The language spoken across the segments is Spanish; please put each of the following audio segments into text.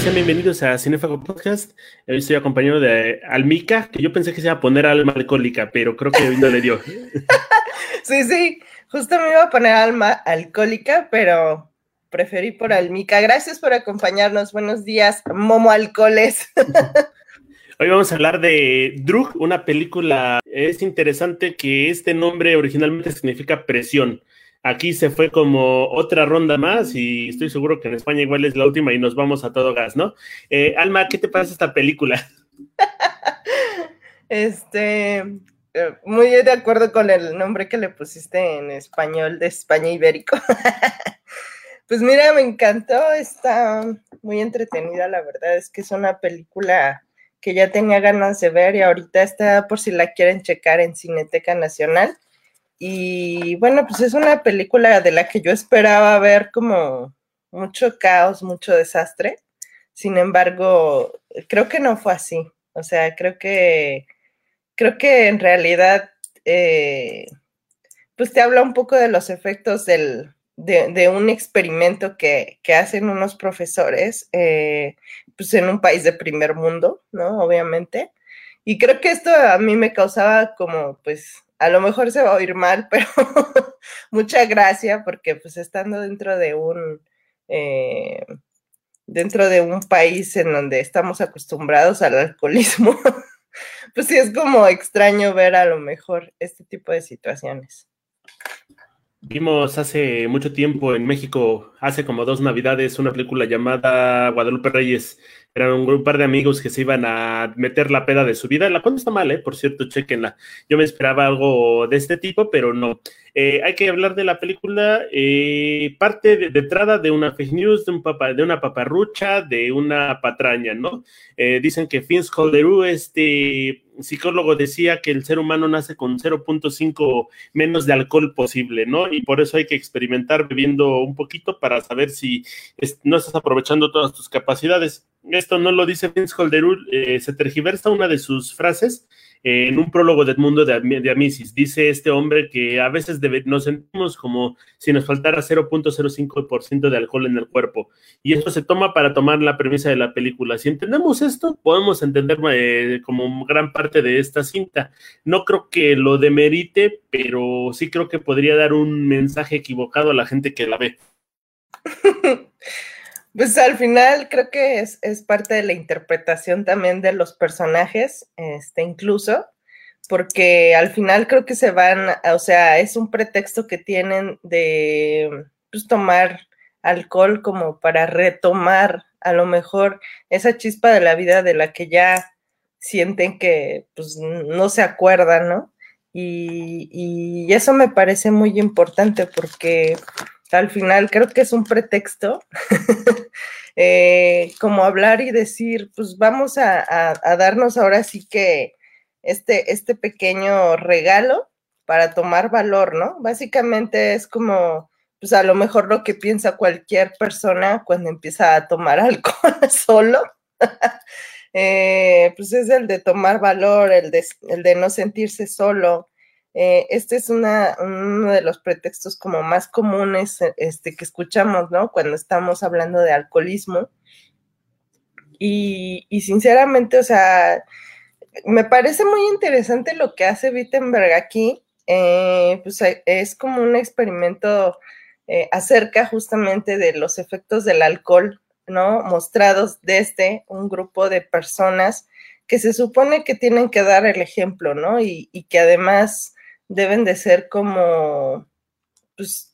sean bienvenidos a Cinefago Podcast. Hoy estoy acompañado de Almica, que yo pensé que se iba a poner alma alcohólica, pero creo que hoy no le dio. sí, sí, justo me iba a poner alma alcohólica, pero preferí por Almica. Gracias por acompañarnos. Buenos días, Momo Alcoholes. Hoy vamos a hablar de Drug, una película. Es interesante que este nombre originalmente significa presión. Aquí se fue como otra ronda más y estoy seguro que en España igual es la última y nos vamos a todo gas, ¿no? Eh, Alma, ¿qué te parece esta película? este, eh, muy de acuerdo con el nombre que le pusiste en español de España Ibérico. pues mira, me encantó, está muy entretenida, la verdad es que es una película que ya tenía ganas de ver y ahorita está por si la quieren checar en Cineteca Nacional. Y bueno, pues es una película de la que yo esperaba ver como mucho caos, mucho desastre. Sin embargo, creo que no fue así. O sea, creo que creo que en realidad eh, pues te habla un poco de los efectos del, de, un experimento que, hacen unos profesores eh, pues en un país de primer mundo, ¿no? Obviamente. Y creo que esto a mí me causaba como pues a lo mejor se va a oír mal, pero mucha gracia porque pues estando dentro de un eh, dentro de un país en donde estamos acostumbrados al alcoholismo, pues sí es como extraño ver a lo mejor este tipo de situaciones. Vimos hace mucho tiempo en México, hace como dos navidades, una película llamada Guadalupe Reyes, eran un, par de amigos que se iban a meter la peda de su vida. La cuenta está mal, ¿eh? Por cierto, chequenla. Yo me esperaba algo de este tipo, pero no. Eh, hay que hablar de la película. Eh, parte de, de, entrada de una fake news, de, un papa, de una paparrucha, de una patraña, ¿no? Eh, dicen que Fins Holderú, este psicólogo, decía que el ser humano nace con 0.5 menos de alcohol posible, ¿no? Y por eso hay que experimentar bebiendo un poquito para saber si no estás aprovechando todas tus capacidades esto no lo dice Vince Holderul, eh, se tergiversa una de sus frases eh, en un prólogo de Edmundo de, de, Amisis. Dice este hombre que a veces nos sentimos como si nos faltara 0.05% de alcohol en el cuerpo. Y esto se toma para tomar la premisa de la película. Si entendemos esto, podemos entender eh, como gran parte de esta cinta. No creo que lo demerite, pero sí creo que podría dar un mensaje equivocado a la gente que la ve. Pues al final creo que es, parte de la interpretación también de los personajes, este, incluso, porque al final creo que se van, o sea, es un pretexto que tienen de pues, tomar alcohol como para retomar a lo mejor esa chispa de la vida de la que ya sienten que pues no se acuerdan, ¿no? Y, y eso me parece muy importante porque al final creo que es un pretexto, eh, como hablar y decir, pues vamos a, darnos ahora sí que este, este pequeño regalo para tomar valor, ¿no? Básicamente es como, pues a lo mejor lo que piensa cualquier persona cuando empieza a tomar alcohol solo. Eh, pues es el de tomar valor, el de, el de no sentirse solo, eh, este es una, uno de los pretextos como más comunes eh, este, que escuchamos, ¿no? Cuando estamos hablando de alcoholismo. Y, sinceramente, o sea, me parece muy interesante lo que hace Wittenberg aquí. Eh, pues es como un experimento acerca justamente de los efectos del alcohol, ¿no? Mostrados desde un grupo de personas que se supone que tienen que dar el ejemplo, ¿no? Y, y que además deben de ser como, pues,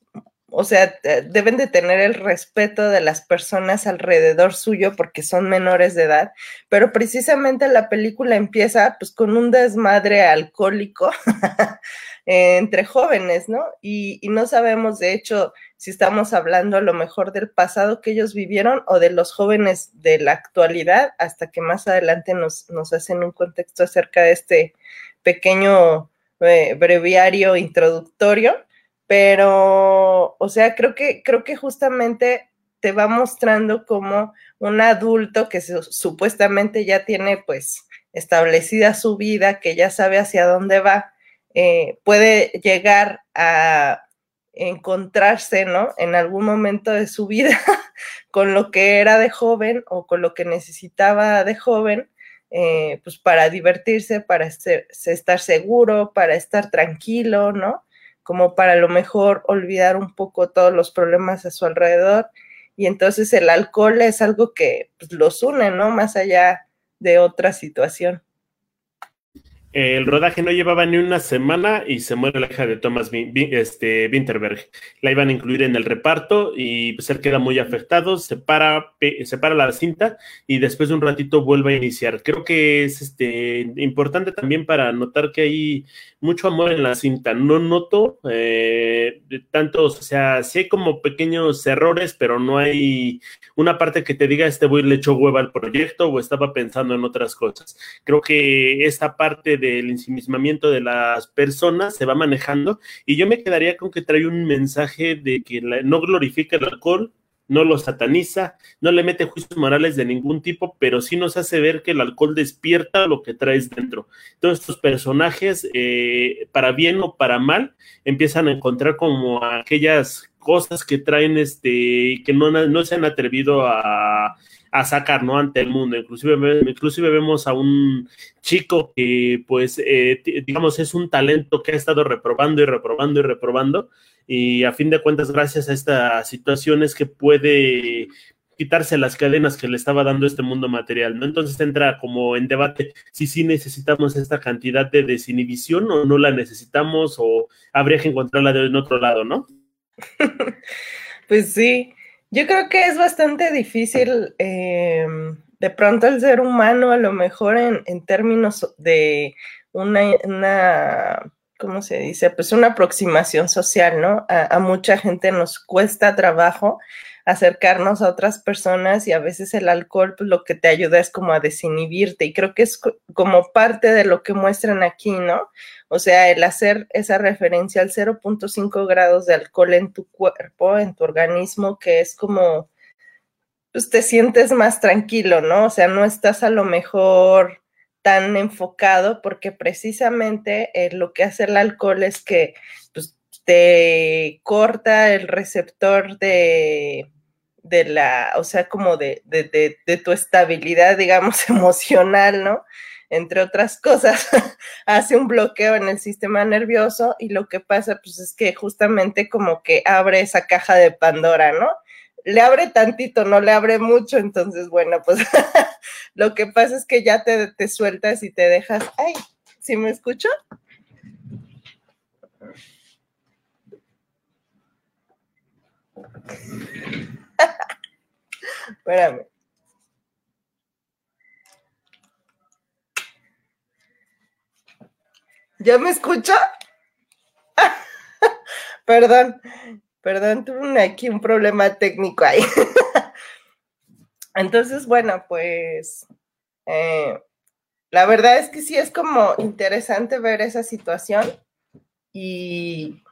o sea, deben de tener el respeto de las personas alrededor suyo porque son menores de edad, pero precisamente la película empieza pues con un desmadre alcohólico entre jóvenes, ¿no? Y, no sabemos, de hecho, si estamos hablando a lo mejor del pasado que ellos vivieron o de los jóvenes de la actualidad, hasta que más adelante nos, nos hacen un contexto acerca de este pequeño breviario introductorio, pero, o sea, creo que, creo que justamente te va mostrando como un adulto que supuestamente ya tiene pues establecida su vida, que ya sabe hacia dónde va, eh, puede llegar a encontrarse, ¿no? En algún momento de su vida con lo que era de joven o con lo que necesitaba de joven, eh, pues para divertirse, para estar seguro, para estar tranquilo, ¿no? Como para lo mejor olvidar un poco todos los problemas a su alrededor. Y entonces el alcohol es algo que pues, los une, ¿no? Más allá de otra situación. El rodaje no llevaba ni una semana y se muere la hija de Thomas este, Winterberg. La iban a incluir en el reparto y pues queda muy afectado, se para, la cinta y después de un ratito vuelve a iniciar. Creo que es este, importante también para notar que hay mucho amor en la cinta. No noto eh, tantos, o sea, sí hay como pequeños errores, pero no hay una parte que te diga este güey le echó hueva al proyecto o estaba pensando en otras cosas. Creo que esta parte de el ensimismamiento de las personas se va manejando y yo me quedaría con que trae un mensaje de que no glorifica el alcohol, no lo sataniza, no le mete juicios morales de ningún tipo, pero sí nos hace ver que el alcohol despierta lo que traes dentro. Todos estos personajes, eh, para bien o para mal, empiezan a encontrar como aquellas cosas que traen este, que no, no se han atrevido a a sacar, ¿no? Ante el mundo. Inclusive, inclusive vemos a un chico que, pues, eh, digamos, es un talento que ha estado reprobando y reprobando y reprobando. Y a fin de cuentas, gracias a esta situación es que puede quitarse las cadenas que le estaba dando este mundo material, ¿no? Entonces entra como en debate si sí necesitamos esta cantidad de desinhibición o no la necesitamos o habría que encontrarla de en otro lado, ¿no? pues sí, yo creo que es bastante difícil em, de pronto el ser humano, a lo mejor en, términos de una, ¿cómo se dice? Pues una aproximación social, ¿no? A, mucha gente nos cuesta trabajo acercarnos a otras personas y a veces el alcohol pues lo que te ayuda es como a desinhibirte y creo que es como parte de lo que muestran aquí, ¿no? O sea, el hacer esa referencia al 0.5 grados de alcohol en tu cuerpo, en tu organismo, que es como, pues te sientes más tranquilo, ¿no? O sea, no estás a lo mejor tan enfocado porque precisamente eh, lo que hace el alcohol es que pues, te corta el receptor de, de la, o sea, como de, de, de tu estabilidad, digamos, emocional, ¿no? entre otras cosas, hace un bloqueo en el sistema nervioso y lo que pasa pues es que justamente como que abre esa caja de Pandora, ¿no? Le abre tantito, no le abre mucho, entonces bueno, pues lo que pasa es que ya te, te sueltas y te dejas, ay, ¿sí me escucho? Espérame. ¿Ya me escucha? perdón, perdón, tuve aquí un problema técnico ahí. Entonces, bueno, pues eh, la verdad es que sí es como interesante ver esa situación y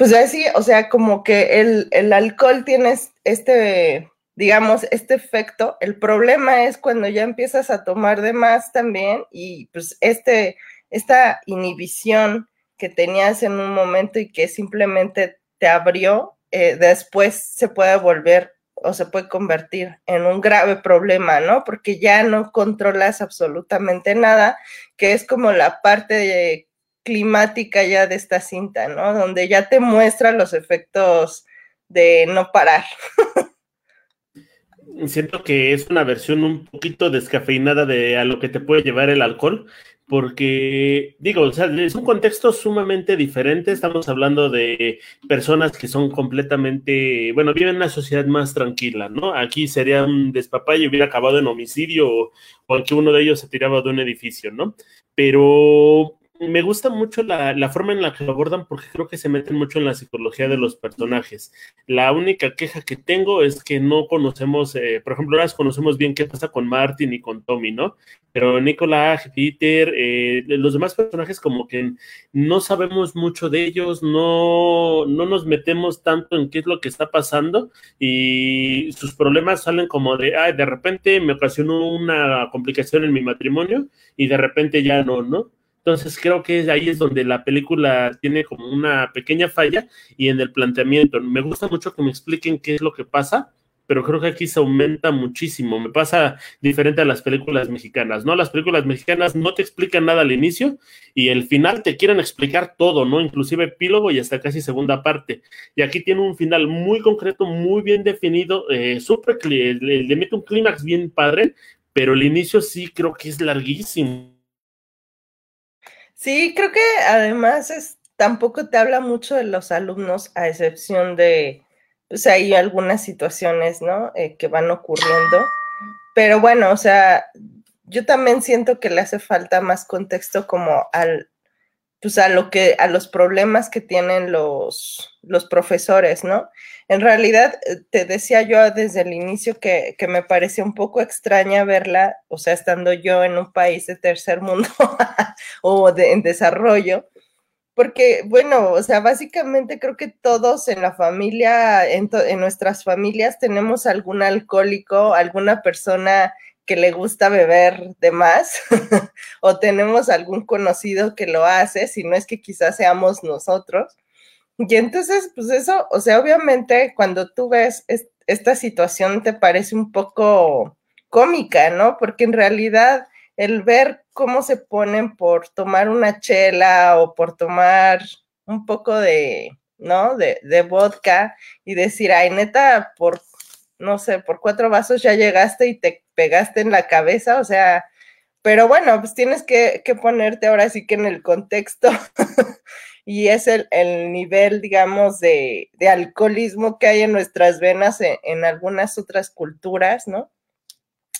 pues así, o sea, como que el, el alcohol tiene este, digamos, este efecto. El problema es cuando ya empiezas a tomar de más también y pues este esta inhibición que tenías en un momento y que simplemente te abrió, eh, después se puede volver o se puede convertir en un grave problema, ¿no? Porque ya no controlas absolutamente nada, que es como la parte climática ya de esta cinta, ¿no? Donde ya te muestra los efectos de no parar. Siento que es una versión un poquito descafeinada de a lo que te puede llevar el alcohol, porque, digo, o sea, es un contexto sumamente diferente. Estamos hablando de personas que son completamente, bueno, viven en una sociedad más tranquila, ¿no? Aquí sería un despapalle, hubiera acabado en homicidio o, o que uno de ellos se tiraba de un edificio, ¿no? Pero me gusta mucho la, forma en la que abordan porque creo que se meten mucho en la psicología de los personajes. La única queja que tengo es que no conocemos, eh, por ejemplo, ahora conocemos bien qué pasa con Martin y con Tommy, ¿no? Pero Nicolás, Peter, eh, los demás personajes como que no sabemos mucho de ellos, no, no nos metemos tanto en qué es lo que está pasando y sus problemas salen como de, ay, de repente me ocasionó una complicación en mi matrimonio y de repente ya no, ¿no? Entonces creo que ahí es donde la película tiene como una pequeña falla y en el planteamiento. Me gusta mucho que me expliquen qué es lo que pasa, pero creo que aquí se aumenta muchísimo. Me pasa diferente a las películas mexicanas, ¿no? Las películas mexicanas no te explican nada al inicio y el final te quieren explicar todo, ¿no? Inclusive epílogo y hasta casi segunda parte. Y aquí tiene un final muy concreto, muy bien definido, eh, súper, le, le mete un clímax bien padre, pero el inicio sí creo que es larguísimo Sí, creo que además es, tampoco te habla mucho de los alumnos, a excepción de, pues hay algunas situaciones, ¿no? Eh, que van ocurriendo. Pero bueno, o sea, yo también siento que le hace falta más contexto como al, pues a lo que, a los problemas que tienen los, los profesores, ¿no? En realidad, eh, te decía yo desde el inicio que, me parecía un poco extraña verla, o sea, estando yo en un país de tercer mundo o de, en desarrollo, porque, bueno, o sea, básicamente creo que todos en la familia, en nuestras familias tenemos algún alcohólico, alguna persona que le gusta beber de más o tenemos algún conocido que lo hace, si no es que quizás seamos nosotros. Y entonces, pues eso, o sea, obviamente cuando tú ves esta situación te parece un poco cómica, ¿no? Porque en realidad el ver cómo se ponen por tomar una chela o por tomar un poco de, ¿no? De, de vodka y decir, ay, neta, por, no sé, por cuatro vasos ya llegaste y te pegaste en la cabeza, o sea, pero bueno, pues tienes que, ponerte ahora sí que en el contexto y es el, nivel, digamos, de, alcoholismo que hay en nuestras venas en, algunas otras culturas, ¿no?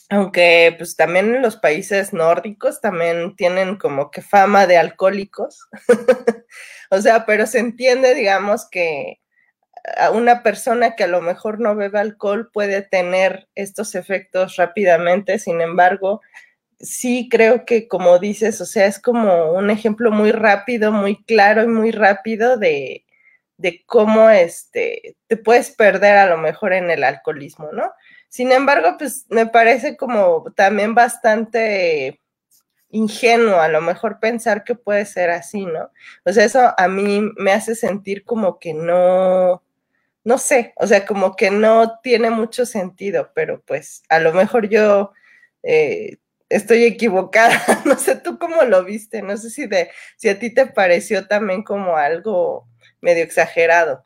Aunque pues también en los países nórdicos también tienen como que fama de alcohólicos. o sea, pero se entiende, digamos, que una persona que a lo mejor no bebe alcohol puede tener estos efectos rápidamente, sin embargo, sí creo que como dices, o sea, es como un ejemplo muy rápido, muy claro y muy rápido de, cómo este, te puedes perder a lo mejor en el alcoholismo, ¿no? Sin embargo, pues me parece como también bastante ingenuo a lo mejor pensar que puede ser así, ¿no? O sea, eso a mí me hace sentir como que no, no sé, o sea, como que no tiene mucho sentido, pero pues a lo mejor yo eh, estoy equivocada. No sé tú cómo lo viste, no sé si, de, si a ti te pareció también como algo medio exagerado.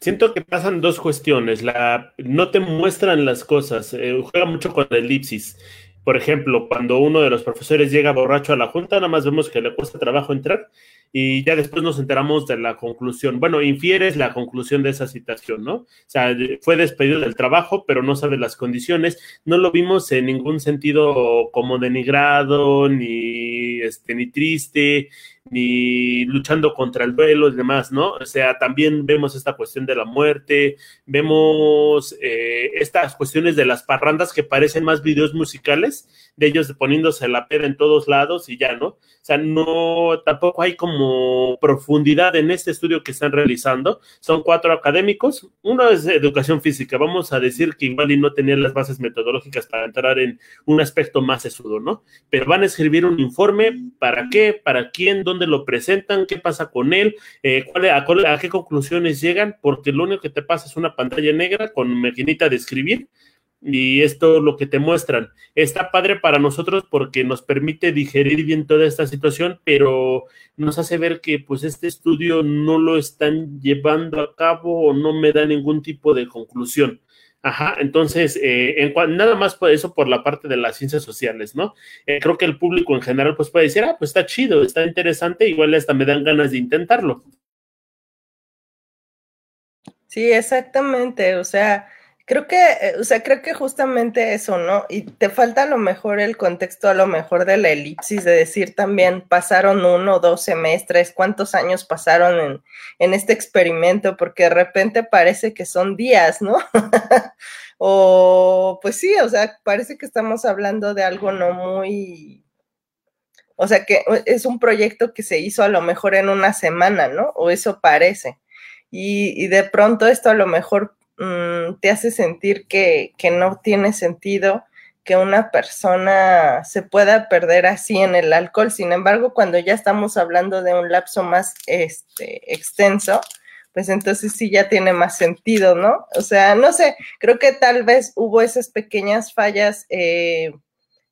Siento que pasan dos cuestiones. La, no te muestran las cosas, eh, juega mucho con la elipsis. Por ejemplo, cuando uno de los profesores llega borracho a la junta, nada más vemos que le cuesta trabajo entrar y ya después nos enteramos de la conclusión. Bueno, infieres la conclusión de esa situación, ¿no? O sea, fue despedido del trabajo, pero no sabe las condiciones. No lo vimos en ningún sentido como denigrado, ni, este, ni triste, ni luchando contra el duelo y demás, ¿no? O sea, también vemos esta cuestión de la muerte, vemos eh, estas cuestiones de las parrandas que parecen más videos musicales, de ellos poniéndose la peda en todos lados y ya, ¿no? O sea, no, tampoco hay como profundidad en este estudio que están realizando. Son cuatro académicos, uno es educación física, vamos a decir que igual y no tenían las bases metodológicas para entrar en un aspecto más sesudo, ¿no? Pero van a escribir un informe, ¿para qué? ¿Para quién? ¿Dónde lo presentan, qué pasa con él, eh, a, qué conclusiones llegan, porque lo único que te pasa es una pantalla negra con maquinita de escribir y esto lo que te muestran. Está padre para nosotros porque nos permite digerir bien toda esta situación, pero nos hace ver que pues este estudio no lo están llevando a cabo o no me da ningún tipo de conclusión. Ajá, entonces, eh, nada más por eso por la parte de las ciencias sociales, ¿no? Eh, creo que el público en general pues puede decir, ah, pues está chido, está interesante, igual hasta me dan ganas de intentarlo. Sí, exactamente, o sea, Creo que, eh, o sea, creo que justamente eso, ¿no? Y te falta a lo mejor el contexto, a lo mejor de la elipsis, de decir también, pasaron uno o dos semestres, cuántos años pasaron en, en este experimento, porque de repente parece que son días, ¿no? o, pues sí, o sea, parece que estamos hablando de algo no muy, o sea, que es un proyecto que se hizo a lo mejor en una semana, ¿no? O eso parece. Y, y de pronto esto a lo mejor Mm, te hace sentir que, no tiene sentido, que una persona se pueda perder así en el alcohol. Sin embargo, cuando ya estamos hablando de un lapso más este, extenso, pues entonces sí ya tiene más sentido, ¿no? O sea, no sé, creo que tal vez hubo esas pequeñas fallas eh,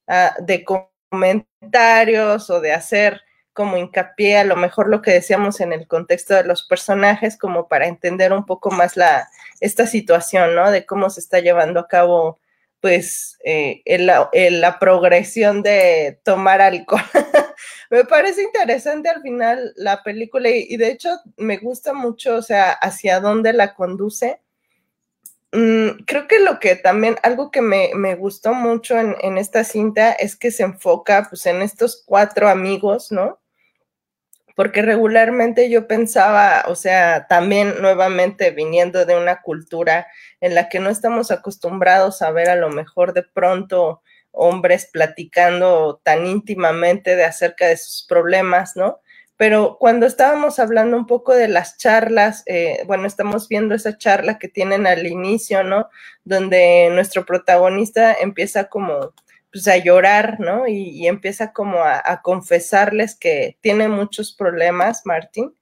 ah, de comentarios o de hacer como hincapié a lo mejor lo que decíamos en el contexto de los personajes, como para entender un poco más la, esta situación, ¿no? De cómo se está llevando a cabo, pues, eh, la progresión de tomar alcohol. me parece interesante al final la película y, de hecho me gusta mucho, o sea, hacia dónde la conduce. Mm, creo que lo que también, algo que me, gustó mucho en, en, esta cinta es que se enfoca pues en estos cuatro amigos, ¿no? Porque regularmente yo pensaba, o sea, también nuevamente viniendo de una cultura en la que no estamos acostumbrados a ver a lo mejor de pronto hombres platicando tan íntimamente de acerca de sus problemas, ¿no? Pero cuando estábamos hablando un poco de las charlas, eh, bueno, estamos viendo esa charla que tienen al inicio, ¿no? Donde nuestro protagonista empieza como pues a llorar, ¿no? Y, empieza como a, confesarles que tiene muchos problemas, Martín.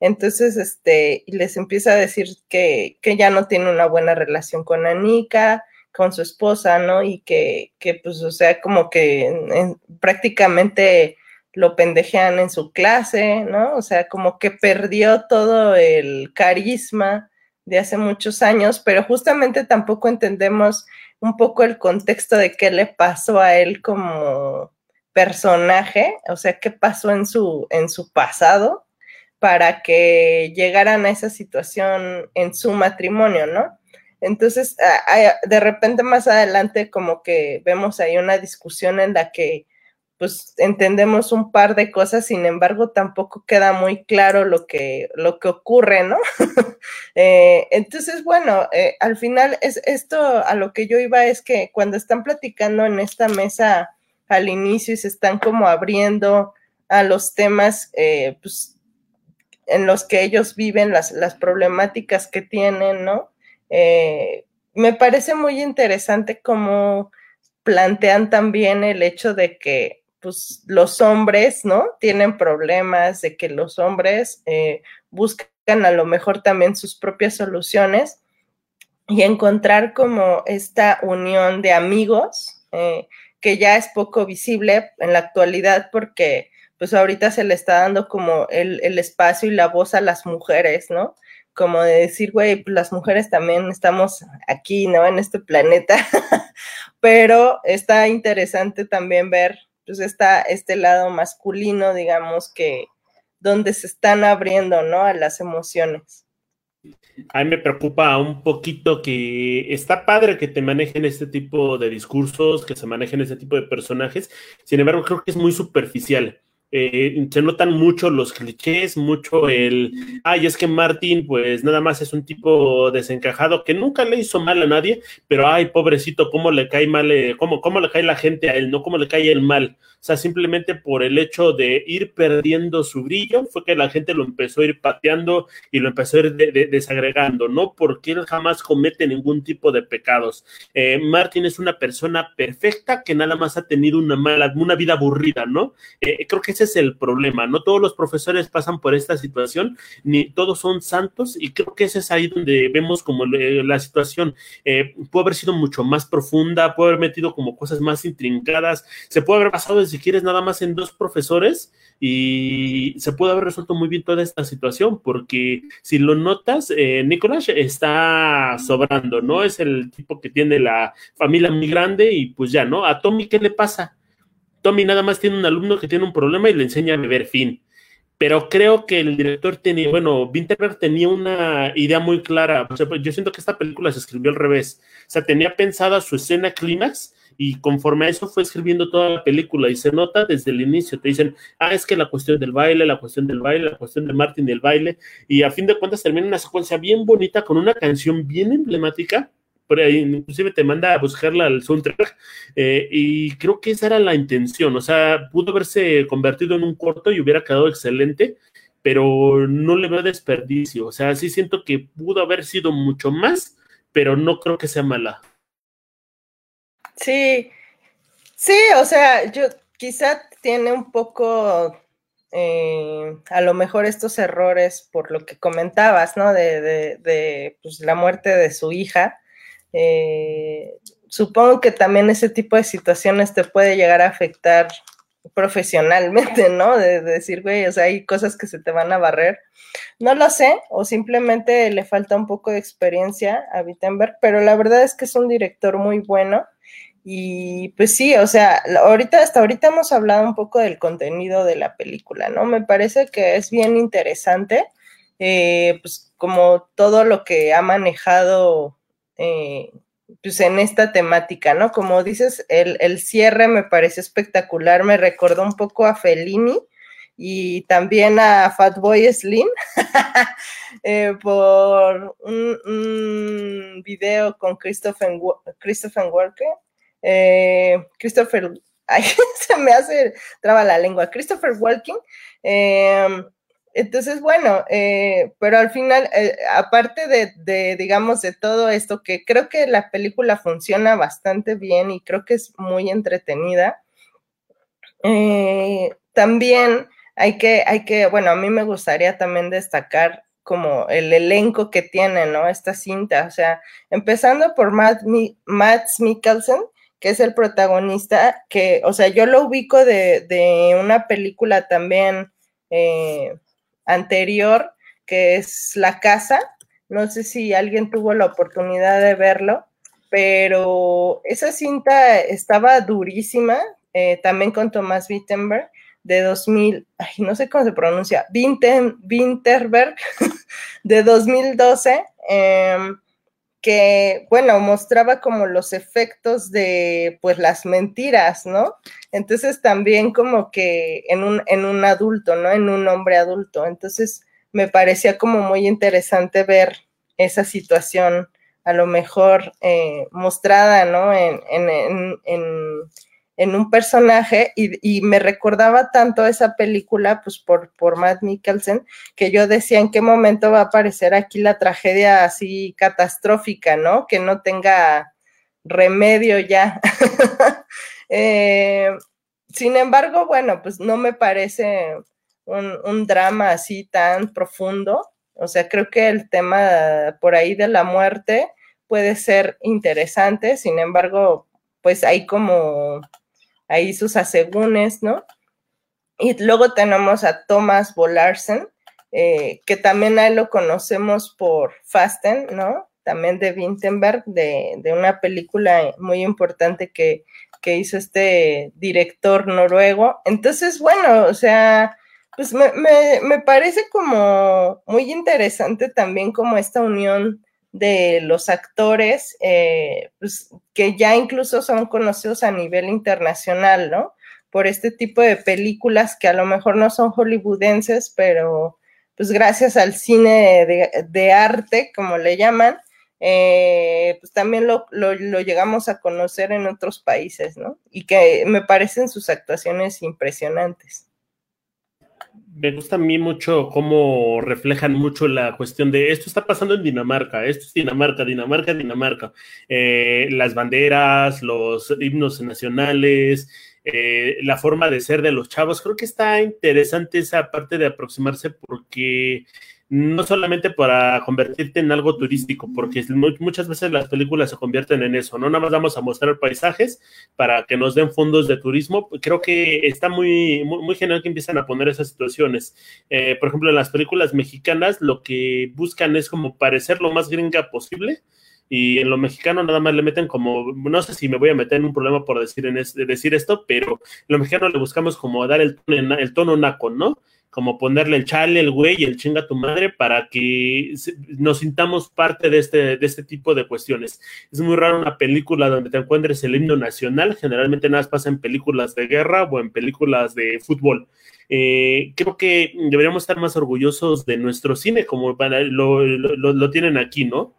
Entonces, este, y les empieza a decir que, que ya no tiene una buena relación con Anika, con su esposa, ¿no? Y que, que pues, o sea, como que prácticamente lo pendejean en su clase, ¿no? O sea, como que perdió todo el carisma de hace muchos años, pero justamente tampoco entendemos un poco el contexto de qué le pasó a él como personaje, o sea, qué pasó en su, en su pasado para que llegaran a esa situación en su matrimonio, ¿no? Entonces, de repente más adelante como que vemos ahí una discusión en la que pues entendemos un par de cosas, sin embargo tampoco queda muy claro lo que, lo que ocurre, ¿no? Eh, entonces, bueno, eh, al final es esto a lo que yo iba es que cuando están platicando en esta mesa al inicio y se están como abriendo a los temas, eh, pues, en los que ellos viven, las, las problemáticas que tienen, ¿no? Me parece muy interesante cómo plantean también el hecho de que pues, los hombres, ¿no? Tienen problemas, de que los hombres eh, buscan a lo mejor también sus propias soluciones y encontrar como esta unión de amigos eh, que ya es poco visible en la actualidad porque pues ahorita se le está dando como el, el espacio y la voz a las mujeres, ¿no? como de decir, güey, pues las mujeres también estamos aquí, ¿no? En este planeta, pero está interesante también ver, pues, está este lado masculino, digamos, que donde se están abriendo, ¿no? A las emociones. A mí me preocupa un poquito que está padre que te manejen este tipo de discursos, que se manejen este tipo de personajes, sin embargo, creo que es muy superficial. Eh, se notan mucho los clichés, mucho el, ay, es que Martín, pues nada más es un tipo desencajado que nunca le hizo mal a nadie, pero ay, pobrecito, cómo le cae mal, eh, cómo, cómo le cae la gente a él, no cómo le cae el mal. O sea, simplemente por el hecho de ir perdiendo su brillo, fue que la gente lo empezó a ir pateando y lo empezó a ir desagregando, no porque él jamás comete ningún tipo de pecados. Eh, Martín es una persona perfecta que nada más ha tenido una mala, una vida aburrida, ¿no? Eh, creo que ese es el problema. No todos los profesores pasan por esta situación, ni todos son santos, y creo que ese es ahí donde vemos como la situación eh, puede haber sido mucho más profunda, puede haber metido como cosas más intrincadas, se puede haber pasado desde si quieres nada más en dos profesores y se puede haber resuelto muy bien toda esta situación, porque si lo notas, eh, Nicolás está sobrando, ¿no? Es el tipo que tiene la familia muy grande y pues ya, ¿no? A Tommy, ¿qué le pasa? Tommy nada más tiene un alumno que tiene un problema y le enseña a beber fin. Pero creo que el director tenía, bueno, Winterberg tenía una idea muy clara. yo siento que esta película se escribió al revés. O sea, tenía pensada su escena clímax y conforme a eso fue escribiendo toda la película y se nota desde el inicio, te dicen, ah, es que la cuestión del baile, la cuestión del baile, la cuestión de Martin y el baile, y a fin de cuentas termina una secuencia bien bonita con una canción bien emblemática, por ahí inclusive te manda a buscarla al soundtrack, eh, y creo que esa era la intención, o sea, pudo haberse convertido en un corto y hubiera quedado excelente, pero no le veo desperdicio, o sea, sí siento que pudo haber sido mucho más, pero no creo que sea mala. Sí, Sí, o sea, yo quizá tiene un poco, eh, a lo mejor estos errores por lo que comentabas, ¿no? De, de, pues, la muerte de su hija. Eh, supongo que también ese tipo de situaciones te puede llegar a afectar profesionalmente, ¿no? De, decir, güey, o sea, hay cosas que se te van a barrer. No lo sé, o simplemente le falta un poco de experiencia a Wittenberg, pero la verdad es que es un director muy bueno. Y pues sí, o sea, ahorita, hasta ahorita hemos hablado un poco del contenido de la película, ¿no? Me parece que es bien interesante, eh, pues como todo lo que ha manejado eh, pues en esta temática, ¿no? Como dices, el, cierre me parece espectacular, me recordó un poco a Fellini y también a Fatboy Slim eh, por un, video con Christopher, Christopher Walker. Eh, Christopher, ay, se me hace traba la lengua, Christopher Walking. Eh, entonces, bueno, eh, pero al final, aparte de, digamos, de todo esto, que creo que la película funciona bastante bien y creo que es muy entretenida, también hay que, hay que, bueno, a mí me gustaría también destacar como el elenco que tiene, ¿no? Esta cinta, o sea, empezando por Matt, Mikkelsen, que es el protagonista, que, o sea, yo lo ubico de, una película también, anterior, que es La Casa. No sé si alguien tuvo la oportunidad de verlo, pero esa cinta estaba durísima, eh, también con Tomás Wittenberg, de 2000, ay, no sé cómo se pronuncia, Winterberg, de 2012, em, que, bueno, mostraba como los efectos de, pues, las mentiras, ¿no? Entonces también como que en un, en un adulto, ¿no? En un hombre adulto. Entonces me parecía como muy interesante ver esa situación a lo mejor eh, mostrada, ¿no? En, en, en, en un personaje y, me recordaba tanto esa película, pues por, por Matt Mikkelsen, que yo decía en qué momento va a aparecer aquí la tragedia así catastrófica, ¿no? Que no tenga remedio ya. Eh, sin embargo, bueno, pues no me parece un, un drama así tan profundo. O sea, creo que el tema por ahí de la muerte puede ser interesante, sin embargo, pues hay como ahí sus asegúnes, ¿no? Y luego tenemos a Thomas Bolarsen, eh, que también ahí lo conocemos por Fasten, ¿no? También de Wittenberg, de, una película muy importante que, hizo este director noruego. Entonces, bueno, o sea, pues me, me, parece como muy interesante también como esta unión de los actores, eh, pues, que ya incluso son conocidos a nivel internacional, ¿no? Por este tipo de películas que a lo mejor no son hollywoodenses, pero pues gracias al cine de, arte, como le llaman, eh, pues también lo, lo, llegamos a conocer en otros países, ¿no? Y que me parecen sus actuaciones impresionantes me gusta a mí mucho cómo reflejan mucho la cuestión de esto está pasando en Dinamarca, esto es Dinamarca, Dinamarca, Dinamarca. Eh, las banderas, los himnos nacionales, eh, la forma de ser de los chavos. Creo que está interesante esa parte de aproximarse porque no solamente para convertirte en algo turístico, porque muchas veces las películas se convierten en eso, no nada más vamos a mostrar paisajes para que nos den fondos de turismo, creo que está muy, muy, genial que empiezan a poner esas situaciones. Eh, por ejemplo, en las películas mexicanas lo que buscan es como parecer lo más gringa posible, y en lo mexicano nada más le meten como, no sé si me voy a meter en un problema por decir, decir esto, pero en lo mexicano le buscamos como dar el, el tono naco, ¿no? Como ponerle el chale, el güey y el chinga tu madre para que nos sintamos parte de este, de este tipo de cuestiones. Es muy raro una película donde te encuentres el himno nacional, generalmente nada más pasa en películas de guerra o en películas de fútbol. Eh, creo que deberíamos estar más orgullosos de nuestro cine, como lo, lo tienen aquí, ¿no?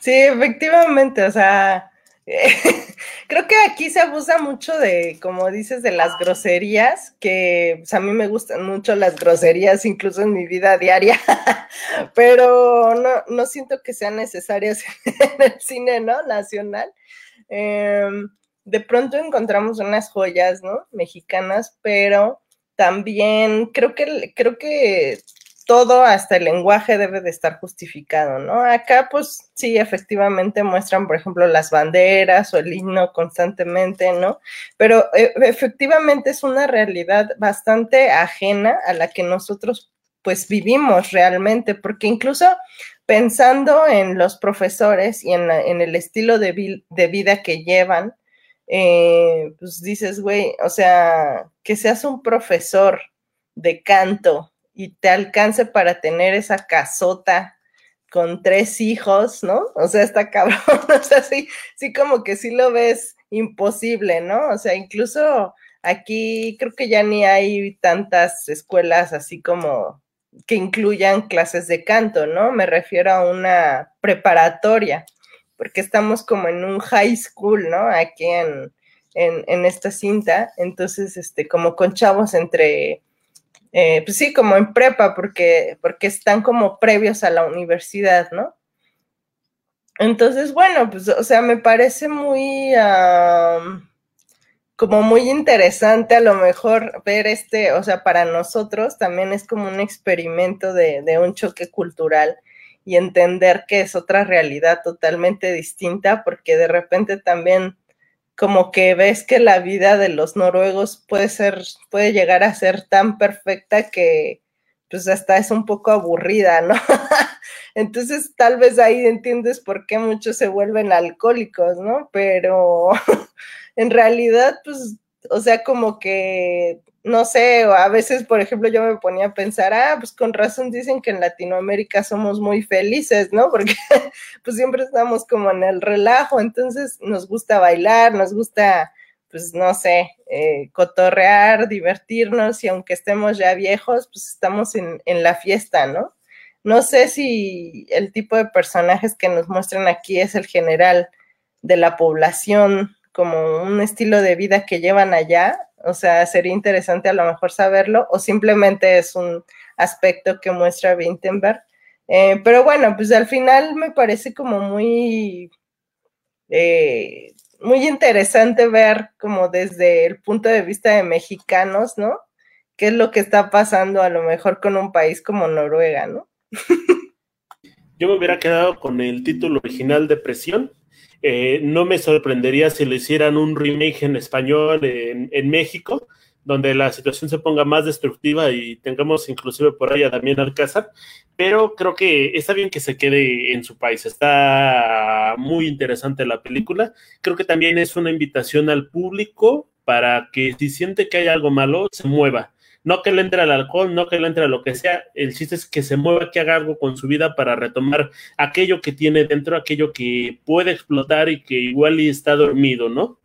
Sí, efectivamente, o sea, Creo que aquí se abusa mucho de, como dices, de las groserías, que pues, a mí me gustan mucho las groserías, incluso en mi vida diaria, pero no, no siento que sean necesarias en el cine, ¿no? Nacional. Em, de pronto encontramos unas joyas, ¿no? Mexicanas, pero también creo que, creo que todo, hasta el lenguaje debe de estar justificado, ¿no? Acá, pues sí, efectivamente muestran, por ejemplo, las banderas o el himno constantemente, ¿no? Pero eh, efectivamente es una realidad bastante ajena a la que nosotros, pues, vivimos realmente, porque incluso pensando en los profesores y en, el estilo de, de, vida que llevan, eh, pues dices, güey, o sea, que seas un profesor de canto y te alcance para tener esa casota con tres hijos, ¿no? O sea, está cabrón, o sea, sí, sí como que sí lo ves imposible, ¿no? O sea, incluso aquí creo que ya ni hay tantas escuelas así como que incluyan clases de canto, ¿no? Me refiero a una preparatoria, porque estamos como en un high school, ¿no? Aquí en, en, en esta cinta, entonces, este, como con chavos entre eh, pues sí, como en prepa, porque, porque están como previos a la universidad, ¿no? Entonces, bueno, pues, o sea, me parece muy, como muy interesante a lo mejor ver este, o sea, para nosotros también es como un experimento de, de un choque cultural y entender que es otra realidad totalmente distinta, porque de repente también como que ves que la vida de los noruegos puede ser, puede llegar a ser tan perfecta que pues hasta es un poco aburrida, ¿no? Entonces tal vez ahí entiendes por qué muchos se vuelven alcohólicos, ¿no? Pero en realidad, pues, o sea, como que no sé, a veces, por ejemplo, yo me ponía a pensar, ah, pues con razón dicen que en Latinoamérica somos muy felices, ¿no? Porque pues siempre estamos como en el relajo, entonces nos gusta bailar, nos gusta, pues no sé, eh, cotorrear, divertirnos y aunque estemos ya viejos, pues estamos en, en la fiesta, ¿no? No sé si el tipo de personajes que nos muestran aquí es el general de la población como un estilo de vida que llevan allá o sea, sería interesante a lo mejor saberlo o simplemente es un aspecto que muestra Wittenberg. Eh, pero bueno, pues al final me parece como muy, eh, muy interesante ver como desde el punto de vista de mexicanos, ¿no? ¿Qué es lo que está pasando a lo mejor con un país como Noruega, ¿no? Yo me hubiera quedado con el título original de Presión, eh, no me sorprendería si le hicieran un remake en español en, México, donde la situación se ponga más destructiva y tengamos inclusive por ahí a Damián Alcázar, pero creo que está bien que se quede en su país, está muy interesante la película, creo que también es una invitación al público para que si siente que hay algo malo, se mueva no que le entre al alcohol, no que le entre a lo que sea, el chiste es que se mueva, que haga algo con su vida para retomar aquello que tiene dentro, aquello que puede explotar y que igual y está dormido, ¿no?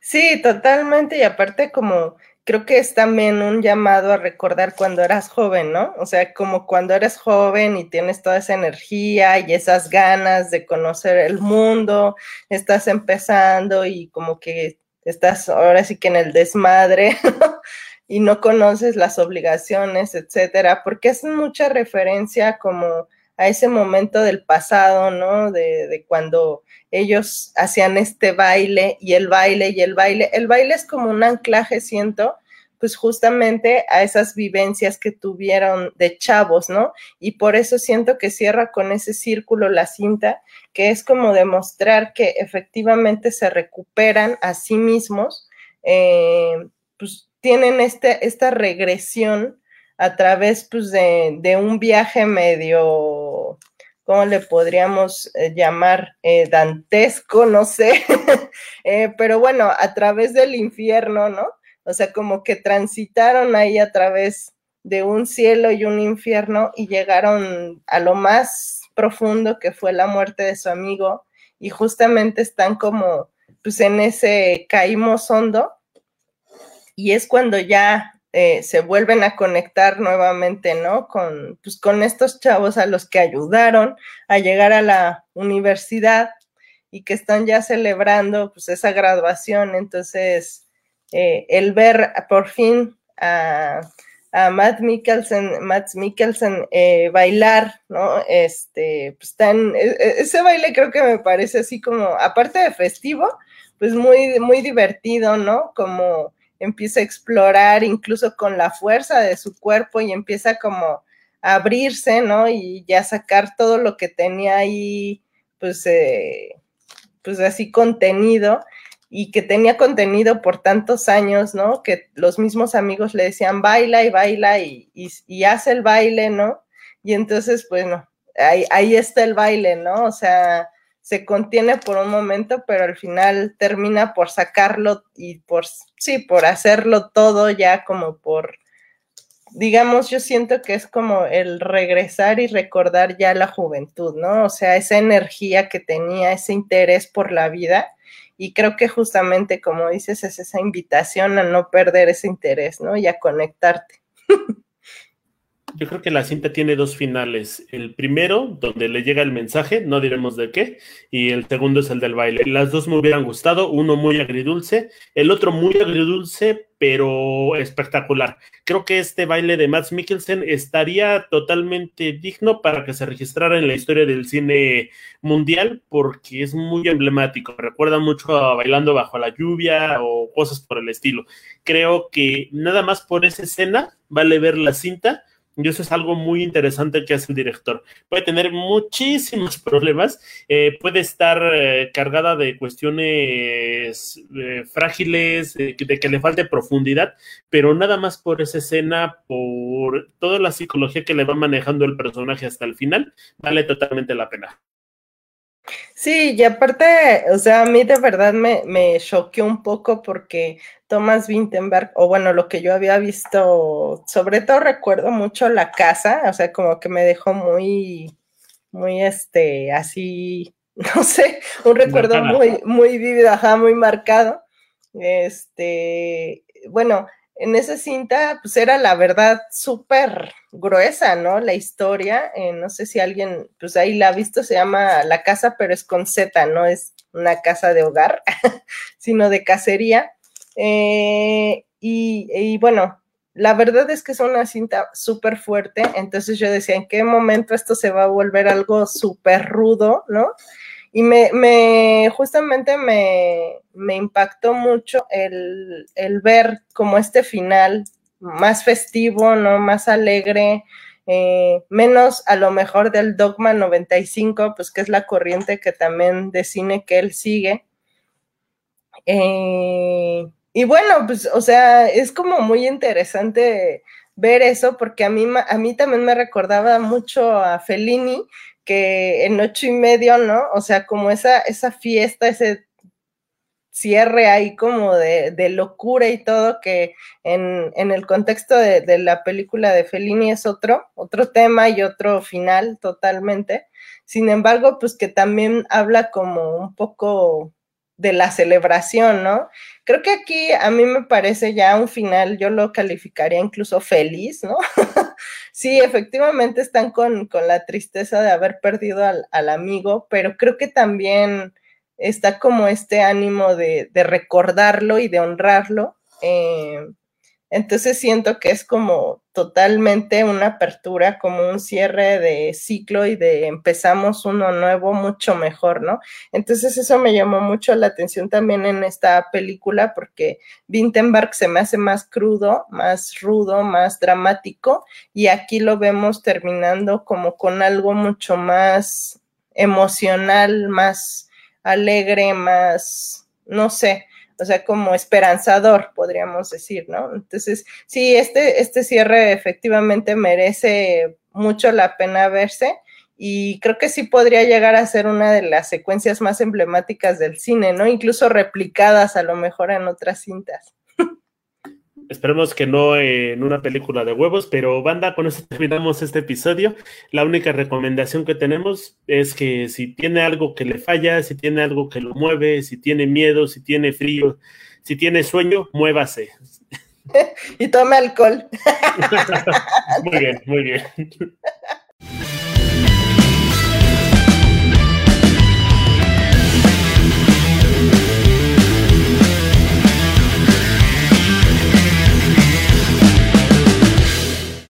Sí, totalmente, y aparte como creo que es también un llamado a recordar cuando eras joven, ¿no? O sea, como cuando eres joven y tienes toda esa energía y esas ganas de conocer el mundo, estás empezando y como que estás ahora sí que en el desmadre, y no conoces las obligaciones, etcétera, porque es mucha referencia como a ese momento del pasado, ¿no? De, de, cuando ellos hacían este baile y el baile y el baile. El baile es como un anclaje, siento, pues justamente a esas vivencias que tuvieron de chavos, ¿no? Y por eso siento que cierra con ese círculo la cinta, que es como demostrar que efectivamente se recuperan a sí mismos, eh, pues tienen este, esta regresión a través pues, de, un viaje medio, ¿cómo le podríamos eh, llamar? Eh, dantesco, no sé, eh, pero bueno, a través del infierno, ¿no? O sea, como que transitaron ahí a través de un cielo y un infierno y llegaron a lo más profundo que fue la muerte de su amigo y justamente están como pues en ese caímos hondo y es cuando ya eh, se vuelven a conectar nuevamente, ¿no? Con, pues, con estos chavos a los que ayudaron a llegar a la universidad y que están ya celebrando pues esa graduación. Entonces, eh, el ver por fin a, a Matt Mikkelsen, Matt Mikkelsen eh, bailar, ¿no? Este, pues tan, e, e, ese baile creo que me parece así como, aparte de festivo, pues muy, muy divertido, ¿no? Como empieza a explorar incluso con la fuerza de su cuerpo y empieza como a abrirse, ¿no? Y ya sacar todo lo que tenía ahí, pues, eh, pues así contenido y que tenía contenido por tantos años, ¿no? Que los mismos amigos le decían, baila y baila y, y, hace el baile, ¿no? Y entonces, bueno, ahí, ahí está el baile, ¿no? O sea, se contiene por un momento, pero al final termina por sacarlo y por, sí, por hacerlo todo ya como por, digamos, yo siento que es como el regresar y recordar ya la juventud, ¿no? O sea, esa energía que tenía, ese interés por la vida y creo que justamente, como dices, es esa invitación a no perder ese interés, ¿no? Y a conectarte. Yo creo que la cinta tiene dos finales. El primero, donde le llega el mensaje, no diremos de qué, y el segundo es el del baile. Las dos me hubieran gustado, uno muy agridulce, el otro muy agridulce, pero espectacular. Creo que este baile de Max Mikkelsen estaría totalmente digno para que se registrara en la historia del cine mundial, porque es muy emblemático. Recuerda mucho a Bailando bajo la lluvia o cosas por el estilo. Creo que nada más por esa escena vale ver la cinta y eso es algo muy interesante que hace el director. Puede tener muchísimos problemas, eh, puede estar eh, cargada de cuestiones eh, frágiles, de, que le falte profundidad, pero nada más por esa escena, por toda la psicología que le va manejando el personaje hasta el final, vale totalmente la pena. Sí, y aparte, o sea, a mí de verdad me, me choqueó un poco porque Thomas Winterberg, o bueno, lo que yo había visto, sobre todo recuerdo mucho la casa, o sea, como que me dejó muy, muy, este, así, no sé, un recuerdo muy, muy vívido, ajá, muy marcado. Este, bueno, en esa cinta, pues era la verdad súper gruesa, ¿no? La historia, eh, no sé si alguien, pues ahí la ha visto, se llama La Casa, pero es con Z, no es una casa de hogar, sino de cacería. Eh, y, y, bueno, la verdad es que es una cinta súper fuerte, entonces yo decía, ¿en qué momento esto se va a volver algo súper rudo, ¿no? Y me, me justamente me, me, impactó mucho el, el, ver como este final más festivo, ¿no? Más alegre, eh, menos a lo mejor del Dogma 95, pues que es la corriente que también de cine que él sigue. Eh, y bueno, pues, o sea, es como muy interesante ver eso, porque a mí, a mí también me recordaba mucho a Fellini, que en ocho y medio, ¿no? O sea, como esa, esa fiesta, ese cierre ahí como de, locura y todo, que en, el contexto de, de, la película de Fellini es otro, otro tema y otro final totalmente. Sin embargo, pues que también habla como un poco de la celebración, ¿no? Creo que aquí a mí me parece ya un final, yo lo calificaría incluso feliz, ¿no? sí, efectivamente están con, la tristeza de haber perdido al, al, amigo, pero creo que también está como este ánimo de, de recordarlo y de honrarlo. Eh, entonces siento que es como totalmente una apertura, como un cierre de ciclo y de empezamos uno nuevo mucho mejor, ¿no? Entonces eso me llamó mucho la atención también en esta película porque Vintenberg se me hace más crudo, más rudo, más dramático y aquí lo vemos terminando como con algo mucho más emocional, más alegre, más, no sé, o sea, como esperanzador, podríamos decir, ¿no? Entonces, sí, este, este cierre efectivamente merece mucho la pena verse y creo que sí podría llegar a ser una de las secuencias más emblemáticas del cine, ¿no? Incluso replicadas a lo mejor en otras cintas. Esperemos que no en una película de huevos, pero banda, con eso terminamos este episodio. La única recomendación que tenemos es que si tiene algo que le falla, si tiene algo que lo mueve, si tiene miedo, si tiene frío, si tiene sueño, muévase. y tome alcohol. muy bien, muy bien.